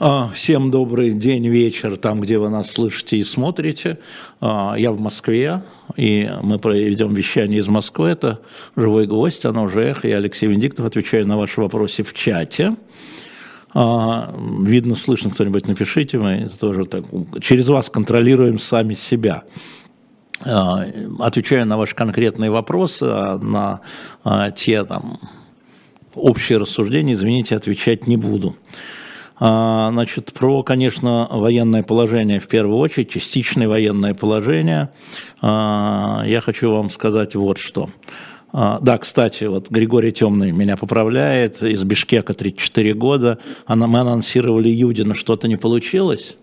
А, всем добрый день, вечер, там, где вы нас слышите и смотрите. А, я в Москве, и мы проведем вещание из Москвы. Это «Живой гость», оно уже «Эхо». Я Алексей Венедиктов, отвечаю на ваши вопросы в чате. А, видно, слышно кто-нибудь, напишите, мы тоже так, через вас контролируем сами себя. Отвечаю на ваши конкретные вопросы, на те там общие рассуждения, извините, отвечать не буду. А, значит, про, конечно, военное положение в первую очередь, частичное военное положение. А, я хочу вам сказать вот что. А, да, кстати, вот Григорий Темный меня поправляет, из Бишкека 34 года. Мы анонсировали Юдина, что-то не получилось?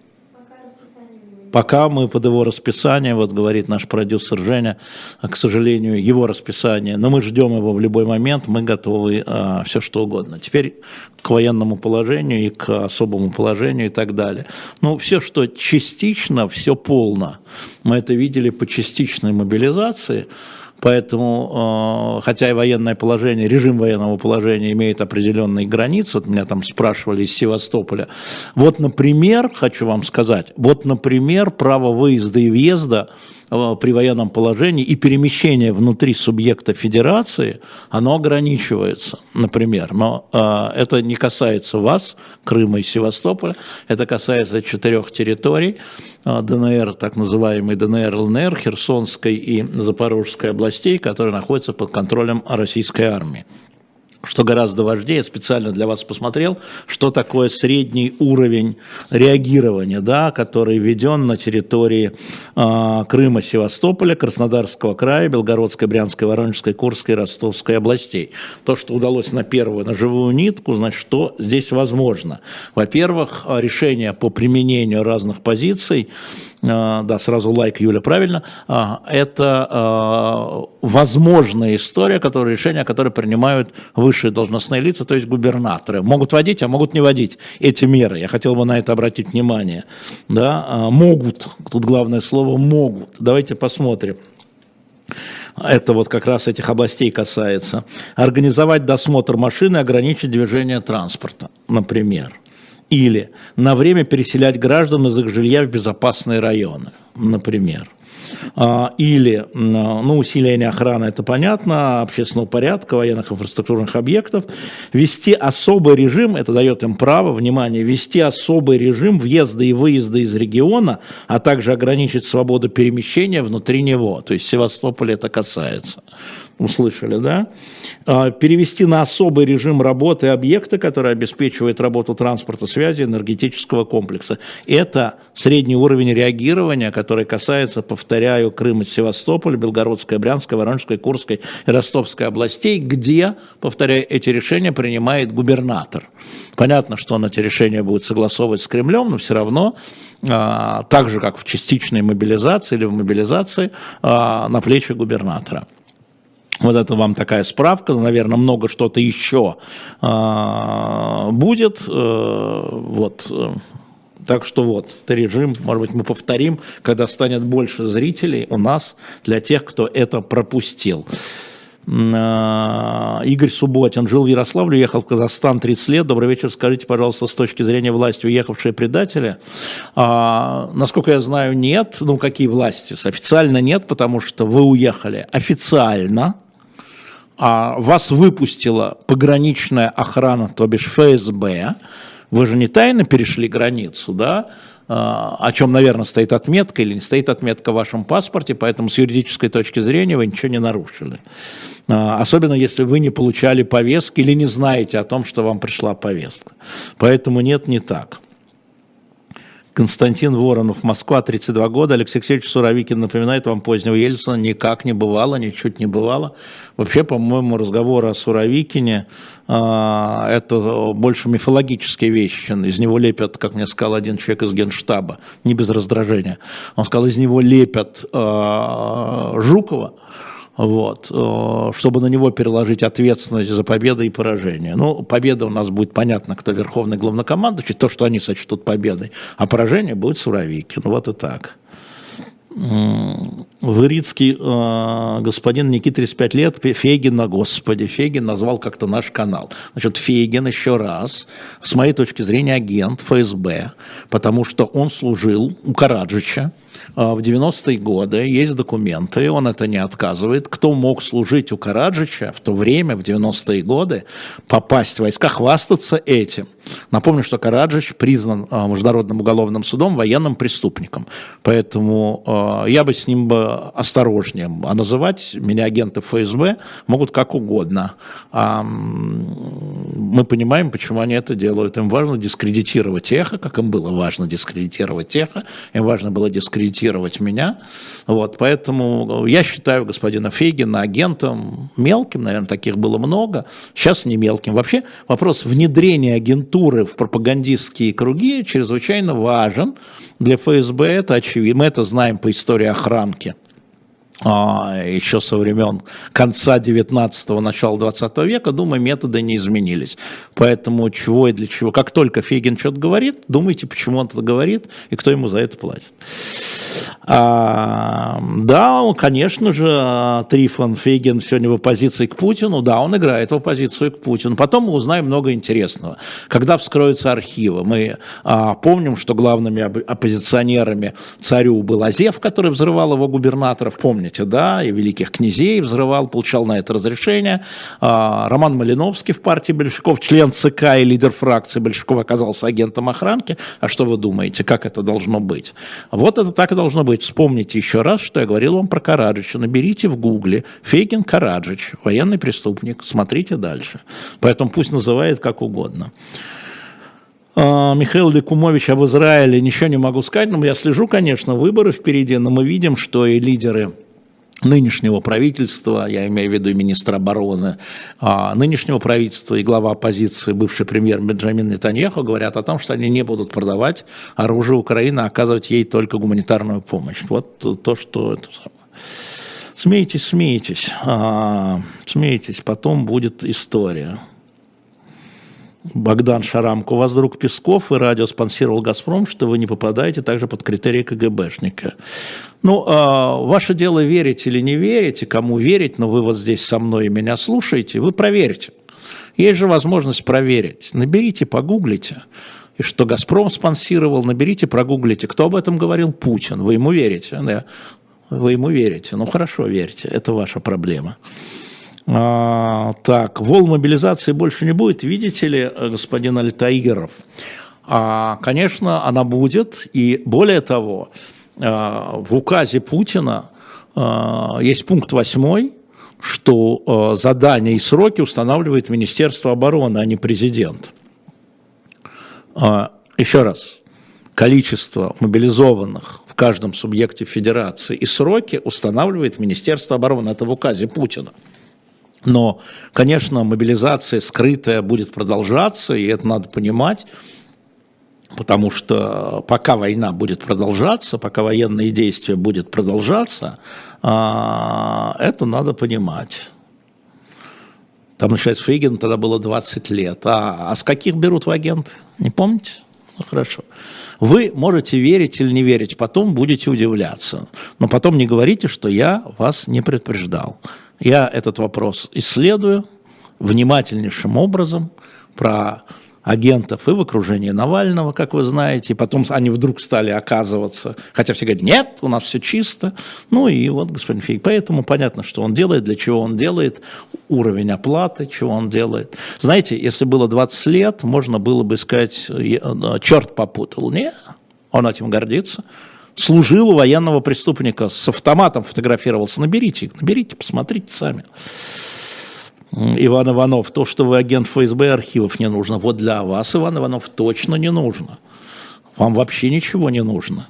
Пока мы под его расписание, вот говорит наш продюсер Женя, а, к сожалению, его расписание, но мы ждем его в любой момент, мы готовы а, все что угодно. Теперь к военному положению и к особому положению и так далее. Ну, все, что частично, все полно. Мы это видели по частичной мобилизации, Поэтому, э, хотя и военное положение, режим военного положения имеет определенные границы, вот меня там спрашивали из Севастополя. Вот, например, хочу вам сказать, вот, например, право выезда и въезда при военном положении и перемещение внутри субъекта федерации, оно ограничивается, например. Но э, это не касается вас, Крыма и Севастополя, это касается четырех территорий, э, ДНР, так называемый ДНР, ЛНР, Херсонской и Запорожской областей, которые находятся под контролем российской армии что гораздо важнее, специально для вас посмотрел, что такое средний уровень реагирования, да, который введен на территории э, Крыма, Севастополя, Краснодарского края, Белгородской, Брянской, Воронежской, Курской, Ростовской областей. То, что удалось на первую, на живую нитку, значит, что здесь возможно. Во-первых, решение по применению разных позиций да, сразу лайк, Юля, правильно, а, это а, возможная история, которая, решения, которые принимают высшие должностные лица, то есть губернаторы. Могут вводить, а могут не вводить эти меры. Я хотел бы на это обратить внимание. Да, могут, тут главное слово могут. Давайте посмотрим это вот как раз этих областей касается, организовать досмотр машины, ограничить движение транспорта, например или на время переселять граждан из их жилья в безопасные районы, например. А, или ну, усиление охраны, это понятно, общественного порядка, военных инфраструктурных объектов, вести особый режим, это дает им право, внимание, вести особый режим въезда и выезда из региона, а также ограничить свободу перемещения внутри него, то есть Севастополя это касается услышали, да, а, перевести на особый режим работы объекта, который обеспечивает работу транспорта, связи, энергетического комплекса. Это средний уровень реагирования, который касается, повторяю, Крыма, Севастополя, Белгородской, Брянской, Воронежской, Курской и Ростовской областей, где, повторяю, эти решения принимает губернатор. Понятно, что он эти решения будет согласовывать с Кремлем, но все равно, а, так же, как в частичной мобилизации или в мобилизации, а, на плечи губернатора. Вот это вам такая справка, наверное, много что-то еще э, будет. Э, вот. Так что вот, режим, может быть, мы повторим, когда станет больше зрителей у нас, для тех, кто это пропустил. А, Игорь Субботин жил в Ярославле, уехал в Казахстан 30 лет. Добрый вечер, скажите, пожалуйста, с точки зрения власти уехавшие предатели? А, насколько я знаю, нет. Ну, какие власти? Официально нет, потому что вы уехали официально, а вас выпустила пограничная охрана, то бишь ФСБ, вы же не тайно перешли границу, да, а, о чем, наверное, стоит отметка или не стоит отметка в вашем паспорте, поэтому с юридической точки зрения вы ничего не нарушили. А, особенно если вы не получали повестки или не знаете о том, что вам пришла повестка. Поэтому нет, не так. Константин Воронов, Москва, 32 года. Алексей Алексеевич Суровикин напоминает вам позднего Ельцина. Никак не бывало, ничуть не бывало. Вообще, по-моему, разговор о Суровикине а, это больше мифологические вещи. Из него лепят, как мне сказал один человек из Генштаба, не без раздражения. Он сказал, из него лепят а, Жукова, вот, э, чтобы на него переложить ответственность за победу и поражение. Ну, победа у нас будет понятно, кто верховный главнокомандующий, то, что они сочтут победой, а поражение будет Суровикин. Вот и так. Вырицкий э, господин Никит 35 лет, Фейгина, господи, Фейгин назвал как-то наш канал. Значит, Фейгин еще раз, с моей точки зрения, агент ФСБ, потому что он служил у Караджича, в 90-е годы, есть документы, он это не отказывает, кто мог служить у Караджича в то время, в 90-е годы, попасть в войска, хвастаться этим. Напомню, что Караджич признан а, Международным уголовным судом военным преступником, поэтому а, я бы с ним бы осторожнее, а называть меня агенты ФСБ могут как угодно. Мы понимаем, почему они это делают. Им важно дискредитировать эхо, как им было важно дискредитировать эхо, им важно было дискредитировать дискредитировать меня. Вот, поэтому я считаю господина Фейгина агентом мелким, наверное, таких было много, сейчас не мелким. Вообще вопрос внедрения агентуры в пропагандистские круги чрезвычайно важен. Для ФСБ это очевидно. Мы это знаем по истории охранки еще со времен конца 19-го, начала 20 века, думаю, методы не изменились. Поэтому чего и для чего. Как только Фейгин что-то говорит, думайте, почему он это говорит и кто ему за это платит. А, да, конечно же, Трифон Фейгин сегодня в оппозиции к Путину, да, он играет в оппозицию к Путину. Потом мы узнаем много интересного. Когда вскроются архивы, мы а, помним, что главными оппозиционерами царю был Азев, который взрывал его губернаторов, помните, да, и великих князей взрывал, получал на это разрешение. А, Роман Малиновский в партии большевиков, член ЦК и лидер фракции большевиков оказался агентом охранки. А что вы думаете, как это должно быть? Вот это так и должно быть. Вспомните еще раз, что я говорил вам про Караджича. Наберите в гугле Фейгин Караджич, военный преступник. Смотрите дальше. Поэтому пусть называет как угодно. А, Михаил Ликумович об Израиле ничего не могу сказать, но я слежу, конечно, выборы впереди, но мы видим, что и лидеры нынешнего правительства, я имею в виду министра обороны, а, нынешнего правительства и глава оппозиции, бывший премьер Бенджамин Нетаньяху, говорят о том, что они не будут продавать оружие Украины, а оказывать ей только гуманитарную помощь. Вот то, что это. Смейтесь, смейтесь, а, смейтесь, потом будет история. Богдан Шарамко, у вас друг Песков и радио спонсировал «Газпром», что вы не попадаете также под критерии КГБшника. Ну, э, ваше дело верить или не верить, кому верить, но вы вот здесь со мной и меня слушаете, вы проверите. Есть же возможность проверить. Наберите, погуглите. И что «Газпром» спонсировал, наберите, прогуглите. Кто об этом говорил? Путин. Вы ему верите? Да. Вы ему верите. Ну, хорошо, верьте. Это ваша проблема. А, так, волн мобилизации больше не будет, видите ли, э, господин Альтаиров? А, конечно, она будет, и более того, а, в указе Путина а, есть пункт восьмой, что а, задания и сроки устанавливает Министерство обороны, а не президент. А, еще раз, количество мобилизованных в каждом субъекте федерации и сроки устанавливает Министерство обороны. Это в указе Путина. Но, конечно, мобилизация скрытая будет продолжаться, и это надо понимать, потому что пока война будет продолжаться, пока военные действия будут продолжаться, а, это надо понимать. Там начинается Фейген, тогда было 20 лет. А, а с каких берут в агент? Не помните? Ну, хорошо. Вы можете верить или не верить, потом будете удивляться. Но потом не говорите, что я вас не предупреждал. Я этот вопрос исследую внимательнейшим образом про агентов и в окружении Навального, как вы знаете, потом они вдруг стали оказываться, хотя все говорят, нет, у нас все чисто. Ну и вот господин Фейк, поэтому понятно, что он делает, для чего он делает, уровень оплаты, чего он делает. Знаете, если было 20 лет, можно было бы сказать, э, черт попутал. Нет, он этим гордится служил у военного преступника, с автоматом фотографировался. Наберите их, наберите, посмотрите сами. Иван Иванов, то, что вы агент ФСБ, архивов не нужно. Вот для вас, Иван Иванов, точно не нужно. Вам вообще ничего не нужно.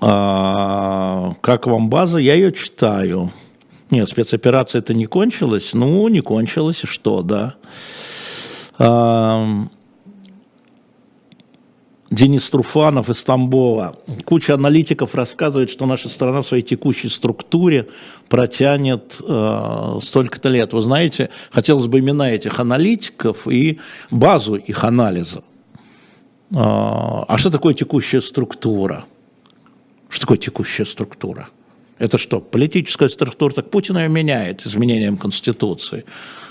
А, как вам база? Я ее читаю. Нет, спецоперация это не кончилась. Ну, не кончилась, и что, да. А, Денис Труфанов из Тамбова. Куча аналитиков рассказывает, что наша страна в своей текущей структуре протянет э, столько-то лет. Вы знаете, хотелось бы имена этих аналитиков и базу их анализа. Э, а что такое текущая структура? Что такое текущая структура? Это что, политическая структура? Так Путин ее меняет изменением Конституции.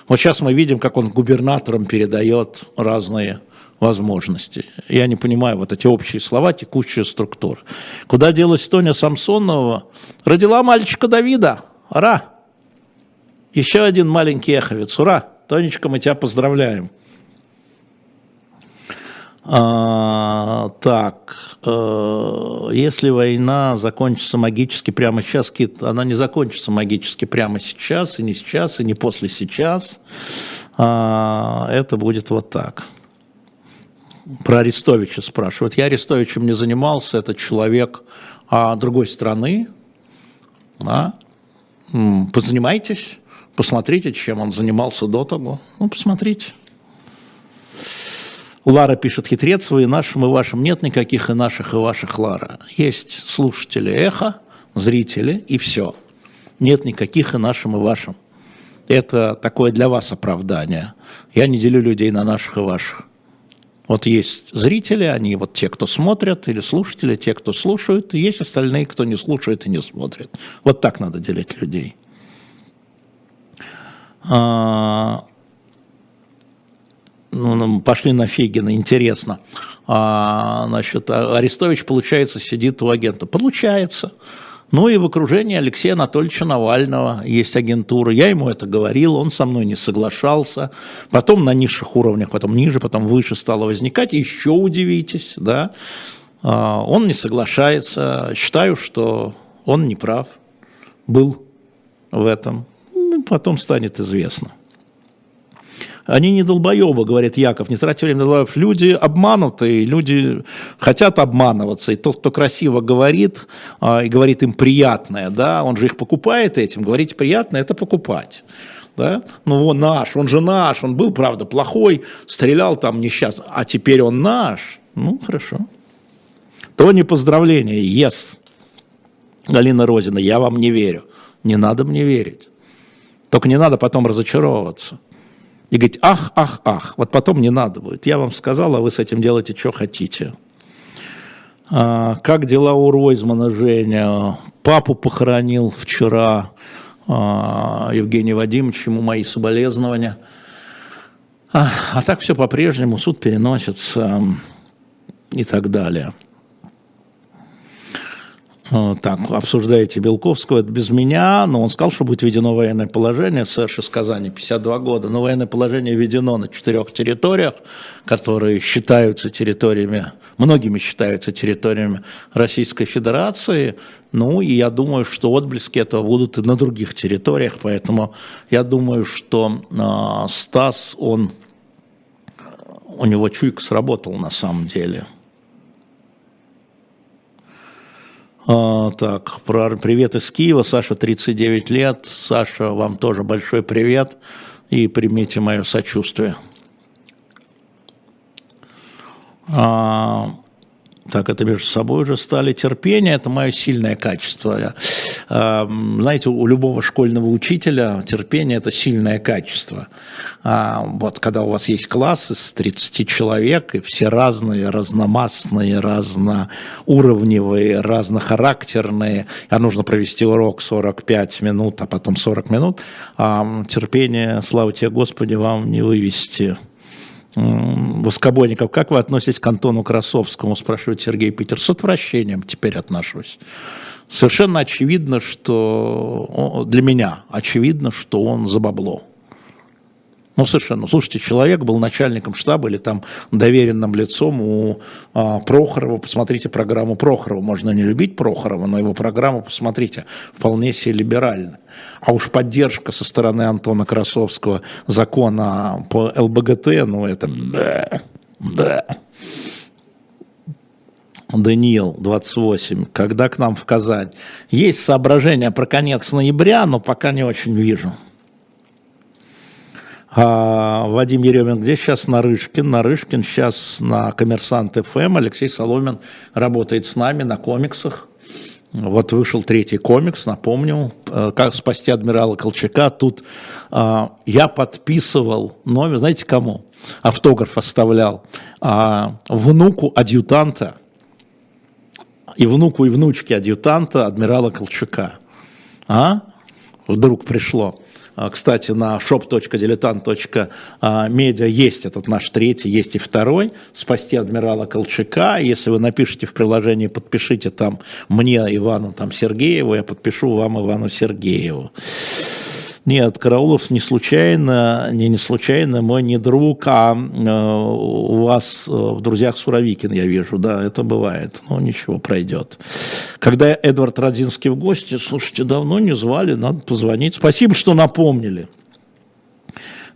Вот сейчас мы видим, как он губернаторам передает разные возможности. Я не понимаю вот эти общие слова, текущая структура. Куда делась Тоня Самсонова? Родила мальчика Давида. Ура! Еще один маленький эховец. Ура! Тонечка, мы тебя поздравляем. А, так, э, если война закончится магически прямо сейчас, она не закончится магически прямо сейчас, и не сейчас, и не после сейчас. А, это будет вот так. Про Арестовича спрашивают. Я Арестовичем не занимался, это человек а, другой страны. Да? Позанимайтесь, посмотрите, чем он занимался до того. Ну, посмотрите. Лара пишет, хитрец вы и нашим, и вашим. Нет никаких и наших, и ваших, Лара. Есть слушатели эхо, зрители, и все. Нет никаких и нашим, и вашим. Это такое для вас оправдание. Я не делю людей на наших и ваших. Вот есть зрители, они вот те, кто смотрят, или слушатели, те, кто слушают, и есть остальные, кто не слушает и не смотрит. Вот так надо делить людей. А, ну, ну, пошли на Фегина, интересно. А, значит, Арестович, получается, сидит у агента. Получается. Ну и в окружении Алексея Анатольевича Навального есть агентура. Я ему это говорил, он со мной не соглашался. Потом на низших уровнях, потом ниже, потом выше стало возникать. Еще удивитесь, да. А, он не соглашается. Считаю, что он не прав. Был в этом. Потом станет известно. Они не долбоебы, говорит Яков, не тратьте время на долбоебов. Люди обманутые, люди хотят обманываться. И тот, кто красиво говорит, а, и говорит им приятное, да, он же их покупает этим. Говорить приятное – это покупать. Да? Ну, он наш, он же наш, он был, правда, плохой, стрелял там несчастно, а теперь он наш. Ну, хорошо. То не поздравление, yes. Галина Розина, я вам не верю. Не надо мне верить. Только не надо потом разочаровываться и говорить, ах, ах, ах, вот потом не надо будет. Я вам сказал, а вы с этим делаете, что хотите. А, как дела у Ройзмана, Женя? Папу похоронил вчера а, Евгений Вадимович, ему мои соболезнования. А, а так все по-прежнему, суд переносится и так далее. Э, так, обсуждаете Белковского, это без меня, но он сказал, что будет введено военное положение, Сэш из Казани, 52 года, но военное положение введено на четырех территориях, которые считаются территориями, многими считаются территориями Российской Федерации, ну и я думаю, что отблески этого будут и на других территориях, поэтому я думаю, что э, Стас, он, у него чуйка сработал на самом деле – А, так, про привет из Киева. Саша, 39 лет. Саша, вам тоже большой привет. И примите мое сочувствие. А, так это между собой уже стали. Терпение – это мое сильное качество. Знаете, у любого школьного учителя терпение – это сильное качество. А, вот когда у вас есть класс из 30 человек, и все разные, разномастные, разноуровневые, разнохарактерные, а нужно провести урок 45 минут, а потом 40 минут, терпение, слава тебе, Господи, вам не вывести Воскобойников, как вы относитесь к Антону Красовскому, спрашивает Сергей Питер. С отвращением теперь отношусь. Совершенно очевидно, что для меня очевидно, что он за бабло. Ну, совершенно. Слушайте, человек был начальником штаба или там доверенным лицом у а, Прохорова. Посмотрите программу Прохорова. Можно не любить Прохорова, но его программу посмотрите. Вполне себе либеральная. А уж поддержка со стороны Антона Красовского закона по ЛБГТ, ну, это... Бэ, бэ. Даниил, 28. Когда к нам в Казань? Есть соображения про конец ноября, но пока не очень вижу. А, Вадим Еремин, где сейчас Нарышкин? Нарышкин сейчас на Коммерсант ФМ. Алексей Соломин работает с нами на комиксах. Вот вышел третий комикс, напомню, э, как спасти адмирала Колчака. Тут а, я подписывал номер, знаете кому? Автограф оставлял а, внуку адъютанта и внуку и внучке адъютанта адмирала Колчака. А? Вдруг пришло. А, кстати, на shop.diletant.media есть этот наш третий, есть и второй. «Спасти адмирала Колчака». Если вы напишите в приложении, подпишите там мне, Ивану там, Сергееву, я подпишу вам Ивану Сергееву. Нет, Караулов не случайно, не, не случайно мой не друг, а э, у вас э, в друзьях Суровикин, я вижу, да, это бывает, но ничего, пройдет. Когда Эдвард Родзинский в гости, слушайте, давно не звали, надо позвонить. Спасибо, что напомнили.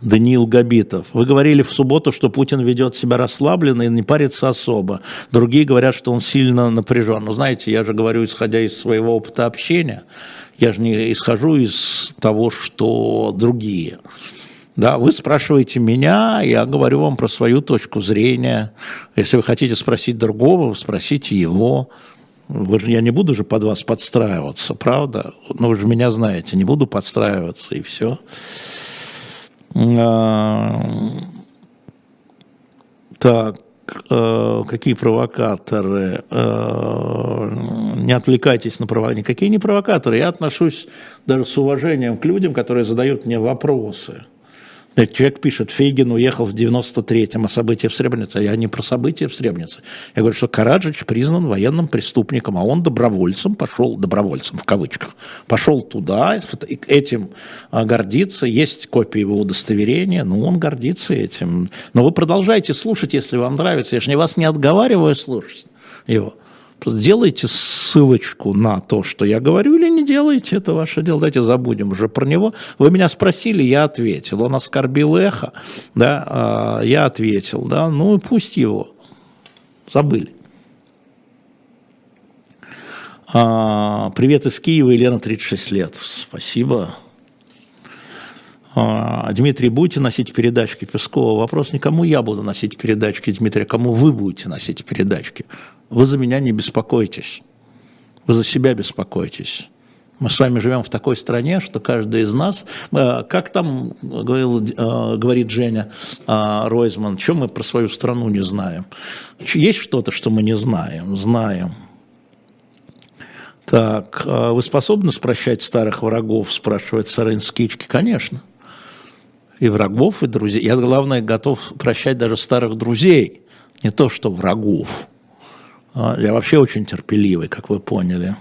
Даниил Габитов. Вы говорили в субботу, что Путин ведет себя расслабленно и не парится особо. Другие говорят, что он сильно напряжен. Но знаете, я же говорю, исходя из своего опыта общения, я же не исхожу из того, что другие. Да, вы спрашиваете меня, я говорю вам про свою точку зрения. Если вы хотите спросить другого, спросите его. Вы же, я не буду же под вас подстраиваться, правда? Но вы же меня знаете, не буду подстраиваться, и все. А, так, какие провокаторы, э, не отвлекайтесь на провокаторы, никакие не провокаторы, я отношусь даже с уважением к людям, которые задают мне вопросы. Человек пишет, Фейгин уехал в 93-м, а события в Сребренице. Я не про события в Сребренице. Я говорю, что Караджич признан военным преступником, а он добровольцем пошел, добровольцем в кавычках, пошел туда, этим а, гордится, есть копия его удостоверения, ну, он гордится этим. Но вы продолжайте слушать, если вам нравится. Я же не вас не отговариваю слушать его. Делайте ссылочку на то, что я говорю, или не делайте, это ваше дело. Давайте забудем уже про него. Вы меня спросили, я ответил. Он оскорбил эхо, да, а, я ответил, да, ну пусть его. Забыли. А, привет из Киева, Елена, 36 лет. Спасибо. А, Дмитрий, будете носить передачки Пескова? Вопрос не кому я буду носить передачки, Дмитрий, а кому вы будете носить передачки. Вы за меня не беспокойтесь. Вы за себя беспокойтесь. Мы с вами живем в такой стране, что каждый из нас, э, как там говорил, э, говорит Женя э, Ройзман, что мы про свою страну не знаем? Есть что-то, что мы не знаем? Знаем. Так, вы способны прощать старых врагов, спрашивает Сарен Скички? Конечно и врагов, и друзей. Я, главное, готов прощать даже старых друзей, не то что врагов. А, я вообще очень терпеливый, как вы поняли.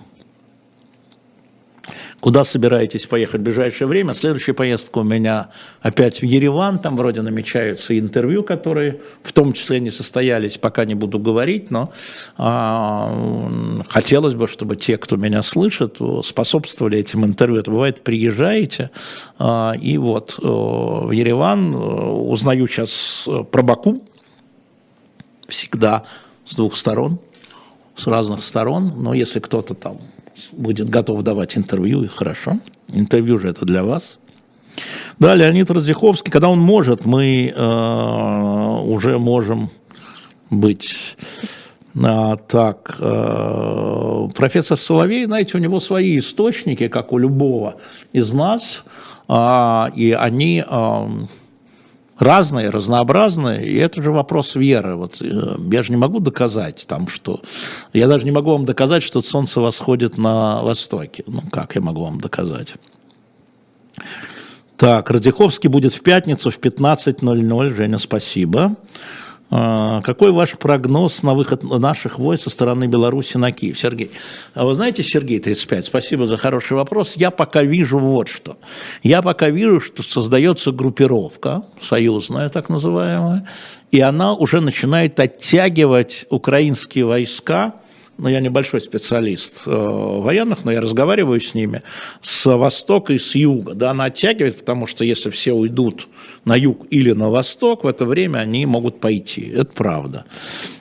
Куда собираетесь поехать в ближайшее время? Следующая поездка у меня опять в Ереван. Там вроде намечаются интервью, которые в том числе не состоялись, пока не буду говорить, но а, хотелось бы, чтобы те, кто меня слышит, способствовали этим интервью. Это бывает, приезжаете, а, и вот а, в Ереван узнаю сейчас про Баку всегда с двух сторон, с разных сторон, но если кто-то там будет готов давать интервью, и хорошо. Интервью же это для вас. Да, Леонид Раздиховский, когда он может, мы э, уже можем быть а, так. Э, профессор Соловей, знаете, у него свои источники, как у любого из нас, э, и они... Э, разные, разнообразные, и это же вопрос веры. Вот э, я же не могу доказать там, что... Я даже не могу вам доказать, что солнце восходит на востоке. Ну, как я могу вам доказать? Так, Радиховский будет в пятницу в 15.00. Женя, спасибо. А, какой ваш прогноз на выход наших войск со стороны Беларуси на Киев? Сергей. А вы знаете, Сергей, 35, спасибо за хороший вопрос. Я пока вижу вот что. Я пока вижу, что создается группировка, союзная так называемая, и она уже начинает оттягивать украинские войска но я небольшой специалист э, военных, но я разговариваю с ними, с востока и с юга. Да, она оттягивает, потому что если все уйдут на юг или на восток, в это время они могут пойти. Это правда.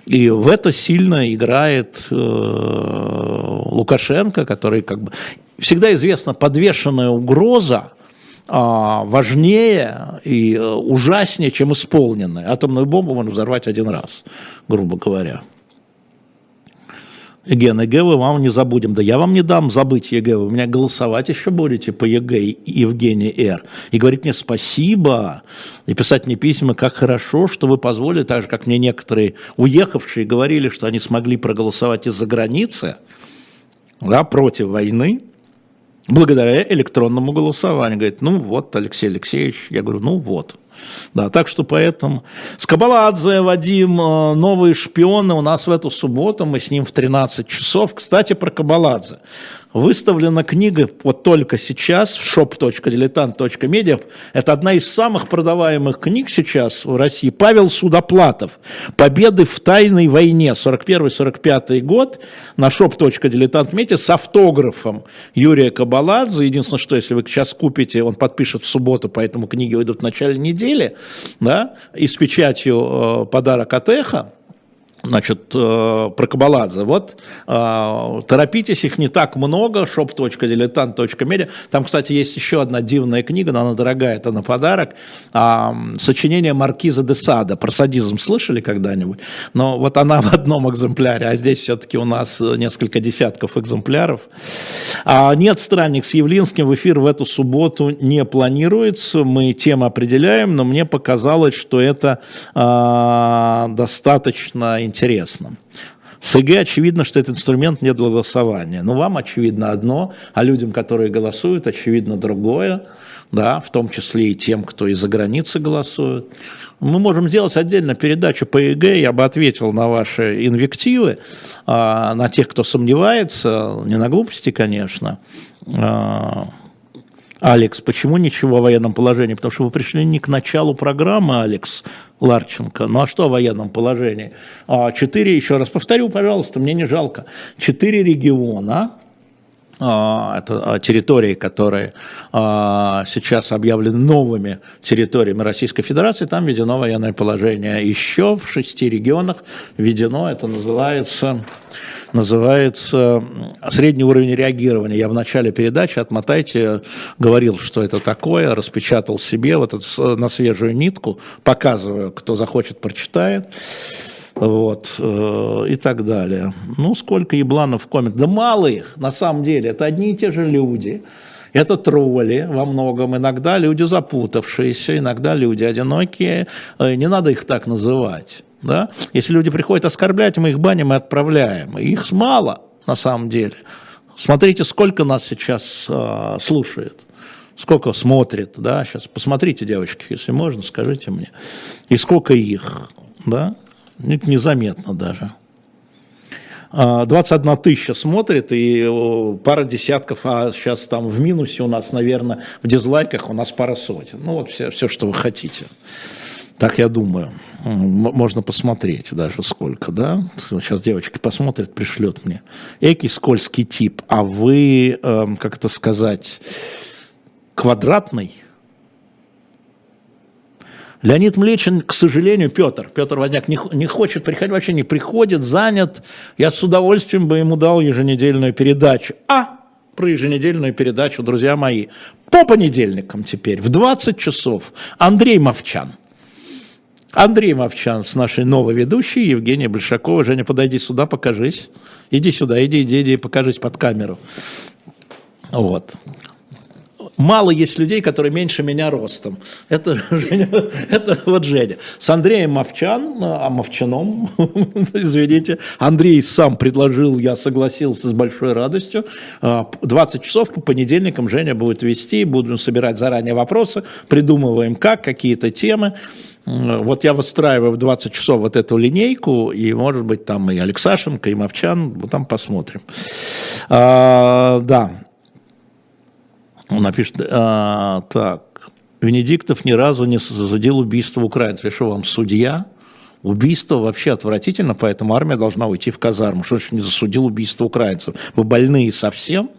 И в это сильно играет э, Лукашенко, который как бы... Всегда известна подвешенная угроза, а, важнее и э, ужаснее, чем исполненная. Атомную бомбу можно взорвать один раз, грубо говоря. На ЕГЭ мы вам не забудем. Да я вам не дам забыть ЕГЭ, вы меня голосовать еще будете по ЕГЭ, Евгений Р. И говорить мне спасибо, и писать мне письма, как хорошо, что вы позволили, так же, как мне некоторые уехавшие говорили, что они смогли проголосовать из-за границы, да, против войны, благодаря электронному голосованию. Говорит, ну вот, Алексей Алексеевич, я говорю, ну вот. Да, так что поэтому Скобаладзе, Вадим, э, новые шпионы у нас в эту субботу, мы с ним в 13 часов. Кстати, про Кабаладзе. Выставлена книга вот только сейчас в shop.diletant.media. Это одна из самых продаваемых книг сейчас в России. Павел Судоплатов. «Победы в тайной войне» 41-45 год на shop.diletant.media с автографом Юрия Кабаладзе. Единственное, что если вы сейчас купите, он подпишет в субботу, поэтому книги выйдут в начале недели, да, и с печатью э, подарок от Эхо значит, э, про Кабаладзе. Вот э, торопитесь, их не так много, shop.diletant.media. Там, кстати, есть еще одна дивная книга, но она дорогая, это на подарок. А, сочинение Маркиза де Сада. Про садизм слышали когда-нибудь? Но вот она в одном экземпляре, а здесь все-таки у нас несколько десятков экземпляров. А нет странник с Явлинским в эфир в эту субботу не планируется. Мы тему определяем, но мне показалось, что это а, достаточно интересно интересно. С ЕГЭ очевидно, что этот инструмент не для голосования. Но вам очевидно одно, а людям, которые голосуют, очевидно другое, да, в том числе и тем, кто из-за границы голосует. Мы можем сделать отдельно передачу по ЕГЭ, я бы ответил на ваши инвективы, а, на тех, кто сомневается, не на глупости, конечно, а, Алекс, почему ничего о военном положении? Потому что вы пришли не к началу программы, Алекс Ларченко. Ну а что о военном положении? А, четыре, еще раз повторю, пожалуйста, мне не жалко. Четыре региона, а, это территории, которые а, сейчас объявлены новыми территориями Российской Федерации, там введено военное положение. Еще в шести регионах введено, это называется называется «Средний уровень реагирования». Я в начале передачи, отмотайте, говорил, что это такое, распечатал себе вот это на свежую нитку, показываю, кто захочет, прочитает вот, э, и так далее. Ну, сколько ебланов в коммент. Да мало их, на самом деле, это одни и те же люди, это тролли во многом, иногда люди запутавшиеся, иногда люди одинокие, э, не надо их так называть. Да? Если люди приходят оскорблять, мы их баним и отправляем. Их мало на самом деле. Смотрите, сколько нас сейчас э, слушает, сколько смотрит, да, сейчас посмотрите, девочки, если можно, скажите мне, и сколько их, да, незаметно даже. 21 а, тысяча смотрит, и пара десятков, а сейчас там в минусе у нас, наверное, в дизлайках у нас пара сотен. Ну вот все, все что вы хотите. Так я думаю. Можно посмотреть даже сколько, да? Сейчас девочки посмотрят, пришлет мне. Экий скользкий тип, а вы, эм, как это сказать, квадратный? Леонид Млечин, к сожалению, Петр, Петр Водняк не, не хочет приходить, вообще не приходит, занят. Я с удовольствием бы ему дал еженедельную передачу. А, про еженедельную передачу, друзья мои, по понедельникам теперь, в 20 часов, Андрей Мовчан – Андрей Мовчан с нашей новой ведущей, Евгения Большакова. Женя, подойди сюда, покажись. Иди сюда, иди, иди, иди, покажись под камеру. Вот. Мало есть людей, которые меньше меня ростом. Это, Женя, это вот Женя. С Андреем Мовчан, а Мовчаном, извините, Андрей сам предложил, я согласился с большой радостью. 20 а, часов по понедельникам Женя будет вести, будем собирать заранее вопросы, придумываем как, какие-то темы. Вот я выстраиваю в 20 часов вот эту линейку, и, может быть, там и Алексашенко, и Мовчан, вот там посмотрим. А, да. Он напишет, а, так, Венедиктов ни разу не засудил убийство украинцев. Я что, вам судья? Убийство вообще отвратительно, поэтому армия должна уйти в казарму. Что значит не засудил убийство украинцев? Вы больные совсем?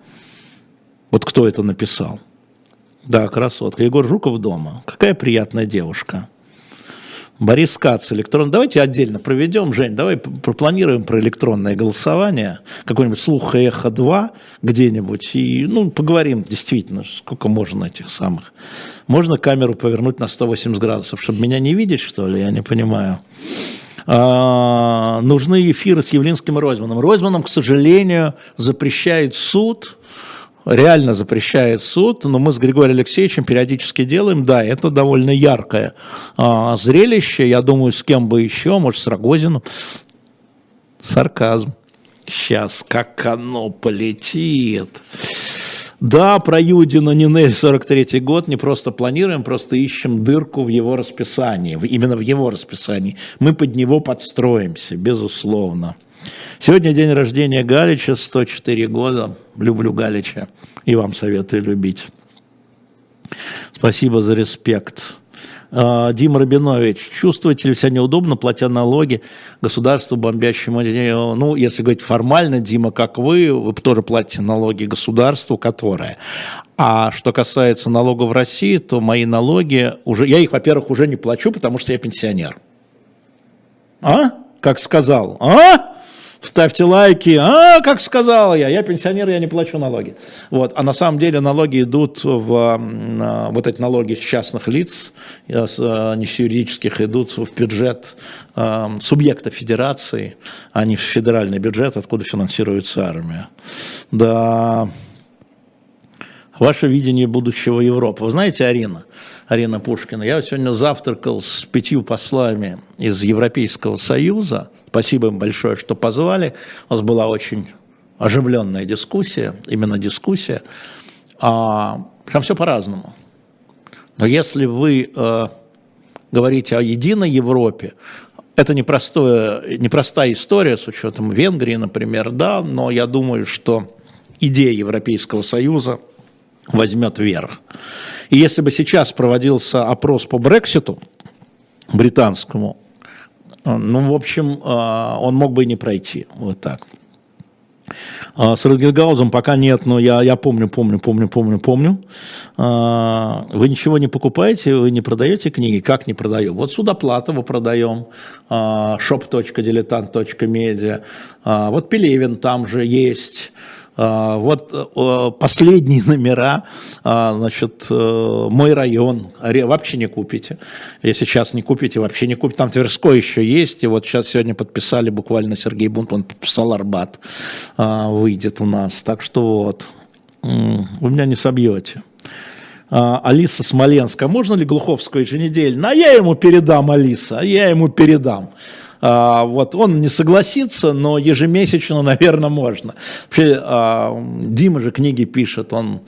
Вот кто это написал? Да, красотка. Егор Жуков дома. Какая приятная девушка. Борис Кац, электрон. Давайте отдельно проведем, Жень, давай пропланируем про электронное голосование, какой-нибудь слух эхо 2 где-нибудь, и ну, поговорим действительно, сколько можно этих самых. Можно камеру повернуть на 180 градусов, чтобы меня не видеть, что ли, я не понимаю. А, нужны эфиры с Явлинским и Ройзманом. Ройзманом, к сожалению, запрещает суд, реально запрещает суд, но мы с Григорием Алексеевичем периодически делаем, да, это довольно яркое а, зрелище, я думаю, с кем бы еще, может, с Рогозиным. Сарказм. Сейчас, как оно полетит. Да, про Юдина Нинель 43 год не просто планируем, просто ищем дырку в его расписании, именно в его расписании. Мы под него подстроимся, безусловно. Сегодня день рождения Галича, 104 года. Люблю Галича и вам советую любить. Спасибо за респект. А, Дима Рабинович, чувствуете ли себя неудобно, платя налоги государству бомбящему? Ну, если говорить формально, Дима, как вы, вы тоже платите налоги государству, которое. А что касается налогов в России, то мои налоги уже, я их, во-первых, уже не плачу, потому что я пенсионер. А? Как сказал? А? Ставьте лайки, а, как сказал я, я пенсионер, я не плачу налоги. Вот. А на самом деле налоги идут в, вот эти налоги с частных лиц, э, э, не с юридических, идут в бюджет э, субъекта федерации, а не в федеральный бюджет, откуда финансируется армия. Да, ваше видение будущего Европы. Вы знаете, Арина, Арина Пушкина, я сегодня завтракал с пятью послами из Европейского Союза, Спасибо им большое, что позвали. У нас была очень оживленная дискуссия, именно дискуссия. А, там все по-разному. Но если вы э, говорите о единой Европе, это непростое, непростая история с учетом Венгрии, например, да, но я думаю, что идея Европейского Союза возьмет верх. И если бы сейчас проводился опрос по Брекситу британскому, ну, в общем, а, он мог бы и не пройти. Вот так. А, с Ротгергаузом пока нет, но я, я помню, помню, помню, помню, помню. А, вы ничего не покупаете, вы не продаете книги? Как не продаем? Вот Судоплатова продаем, shop.diletant.media. Вот Пелевин там же есть. А, вот э, последние номера, а, значит, э, мой район, вообще не купите. Если сейчас не купите, вообще не купите. Там Тверской еще есть, и вот сейчас сегодня подписали буквально Сергей Бунт, он подписал Арбат, а, выйдет у нас. Так что вот, вы меня не собьете. Алиса Смоленская, можно ли Глуховского еженедельно? А я ему передам, Алиса, я ему передам. А, вот он не согласится, но ежемесячно, наверное, можно. Вообще, а, Дима же книги пишет, он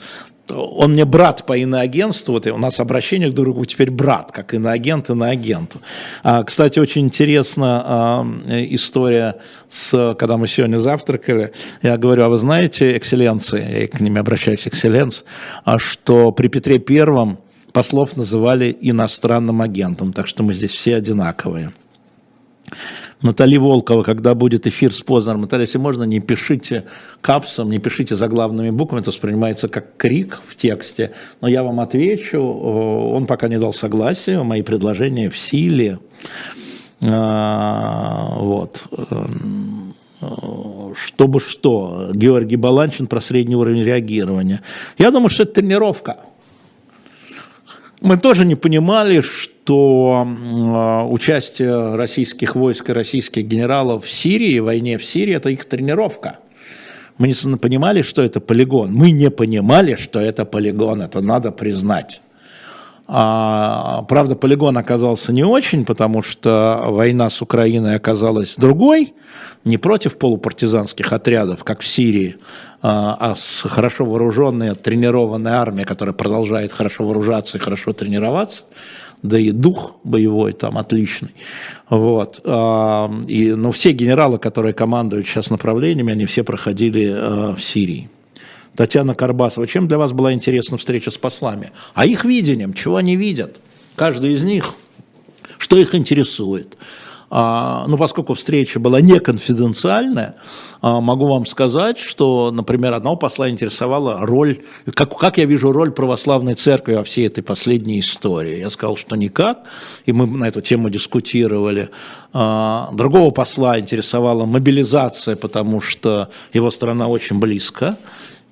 он мне брат по иноагентству, вот у нас обращение к друг другу теперь брат, как иноагент иноагенту. А, кстати, очень интересна история, с, когда мы сегодня завтракали, я говорю, а вы знаете, экселленции, я к ним обращаюсь, экселленс, что при Петре Первом послов называли иностранным агентом, так что мы здесь все одинаковые. Натали Волкова, когда будет эфир с Познером. Наталья, если можно, не пишите капсом, не пишите заглавными буквами, это воспринимается как крик в тексте. Но я вам отвечу, он пока не дал согласия, мои предложения в силе. А, вот. Чтобы что? Георгий Баланчин про средний уровень реагирования. Я думаю, что это тренировка. Мы тоже не понимали, что а, участие российских войск и российских генералов в Сирии, войне в Сирии, это их тренировка. Мы не понимали, что это полигон. Мы не понимали, что это полигон. Это надо признать. А, правда, полигон оказался не очень, потому что война с Украиной оказалась другой, не против полупартизанских отрядов, как в Сирии, а, а с хорошо вооруженной, тренированной армией, которая продолжает хорошо вооружаться и хорошо тренироваться, да и дух боевой там отличный. Вот. А, и, ну, все генералы, которые командуют сейчас направлениями, они все проходили в Сирии. Татьяна Карбасова, чем для вас была интересна встреча с послами? А их видением, чего они видят? Каждый из них, что их интересует? А, ну, поскольку встреча была не конфиденциальная, а, могу вам сказать, что, например, одного посла интересовала роль, как, как я вижу роль православной церкви во всей этой последней истории. Я сказал, что никак, и мы на эту тему дискутировали. А, другого посла интересовала мобилизация, потому что его страна очень близко,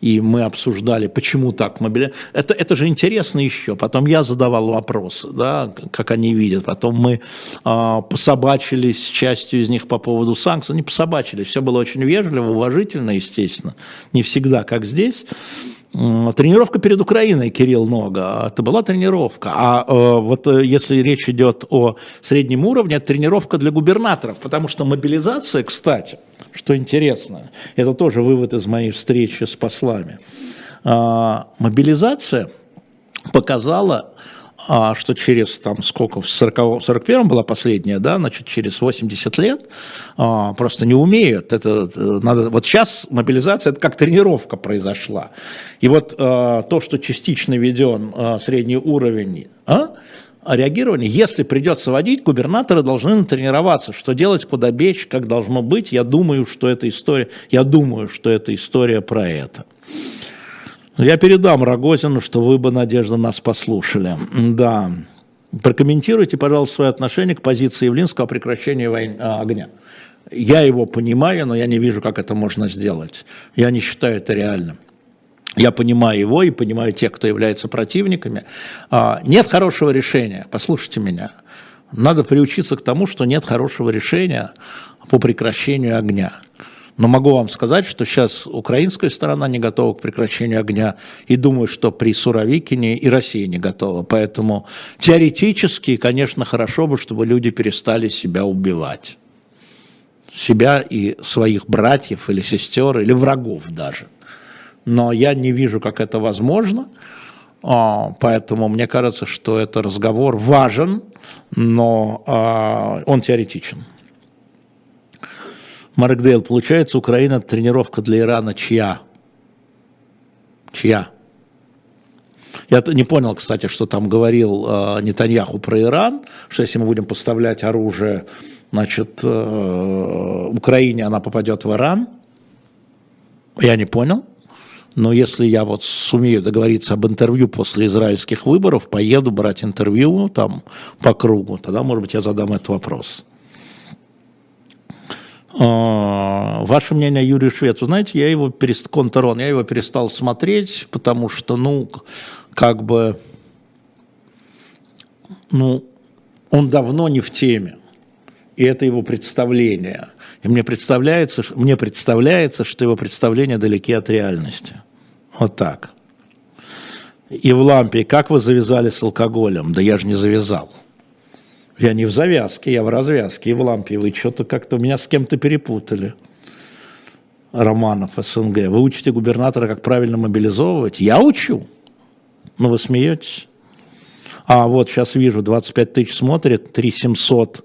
и мы обсуждали, почему так мобили... Это, это же интересно еще. Потом я задавал вопросы, да, как они видят. Потом мы э, пособачились с частью из них по поводу санкций. Не пособачились, все было очень вежливо, уважительно, естественно. Не всегда, как здесь. Тренировка перед Украиной, Кирилл Нога, это была тренировка. А э, вот э, если речь идет о среднем уровне, это тренировка для губернаторов, потому что мобилизация, кстати, что интересно, это тоже вывод из моей встречи с послами, э, мобилизация показала а что через там сколько, в 40, 41-м была последняя, да, значит, через 80 лет а, просто не умеют. Это надо, вот сейчас мобилизация, это как тренировка произошла. И вот а, то, что частично введен а, средний уровень, а, реагирования, если придется водить, губернаторы должны натренироваться, что делать, куда бечь, как должно быть. Я думаю, что это история, я думаю, что это история про это. Я передам Рогозину, что вы бы, Надежда, нас послушали. Да. Прокомментируйте, пожалуйста, свое отношение к позиции Явлинского о прекращении войны, а, огня. Я его понимаю, но я не вижу, как это можно сделать. Я не считаю это реальным. Я понимаю его и понимаю тех, кто является противниками. А, нет хорошего решения. Послушайте меня. Надо приучиться к тому, что нет хорошего решения по прекращению огня. Но могу вам сказать, что сейчас украинская сторона не готова к прекращению огня, и думаю, что при Суровикине и Россия не готова. Поэтому теоретически, конечно, хорошо бы, чтобы люди перестали себя убивать. Себя и своих братьев или сестер, или врагов даже. Но я не вижу, как это возможно. А, поэтому мне кажется, что этот разговор важен, но а, он теоретичен. Марк Дейл, получается, Украина тренировка для Ирана чья? Чья? Я не понял, кстати, что там говорил э, Нетаньяху про Иран, что если мы будем поставлять оружие, значит, э, Украине, она попадет в Иран. Я не понял. Но если я вот сумею договориться об интервью после израильских выборов, поеду брать интервью там по кругу, тогда, может быть, я задам этот вопрос. А, ваше мнение Юрий Швец, вы знаете, я его перестал, контрон, я его перестал смотреть, потому что, ну, как бы, ну, он давно не в теме. И это его представление. И мне представляется, мне представляется, что его представления далеки от реальности. Вот так. И в лампе, как вы завязали с алкоголем? Да я же не завязал. Я не в завязке, я в развязке и в лампе. Вы что-то как-то меня с кем-то перепутали. Романов, СНГ. Вы учите губернатора, как правильно мобилизовывать? Я учу. Ну, вы смеетесь. А вот сейчас вижу, 25 тысяч смотрит, 3700 э,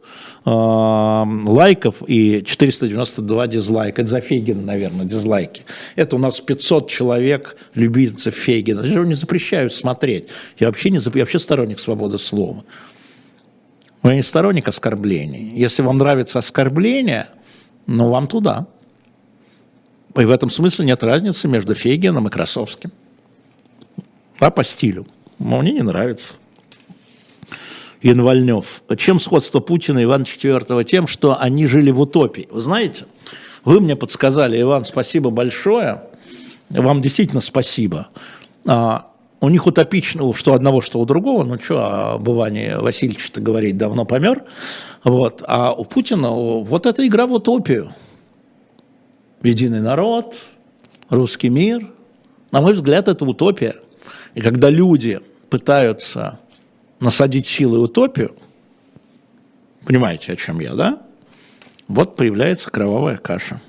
лайков и 492 дизлайка. Это за Фейгина, наверное, дизлайки. Это у нас 500 человек, любительцев Фейгина. Я же не запрещаю смотреть. Я вообще, не, я вообще сторонник свободы слова. Но я не сторонник оскорблений. Если вам нравится оскорбление, ну вам туда. И в этом смысле нет разницы между Фейгином и Красовским. А по стилю. Но мне не нравится. Янвальнев. Чем сходство Путина и Ивана IV? Тем, что они жили в утопии. Вы знаете, вы мне подсказали, Иван, спасибо большое. Вам действительно спасибо. А, у них утопично, что одного, что у другого, ну что, об Иване Васильевиче-то говорить, давно помер, вот, а у Путина вот эта игра в утопию. Единый народ, русский мир, на мой взгляд, это утопия. И когда люди пытаются насадить силой утопию, понимаете, о чем я, да? Вот появляется кровавая каша.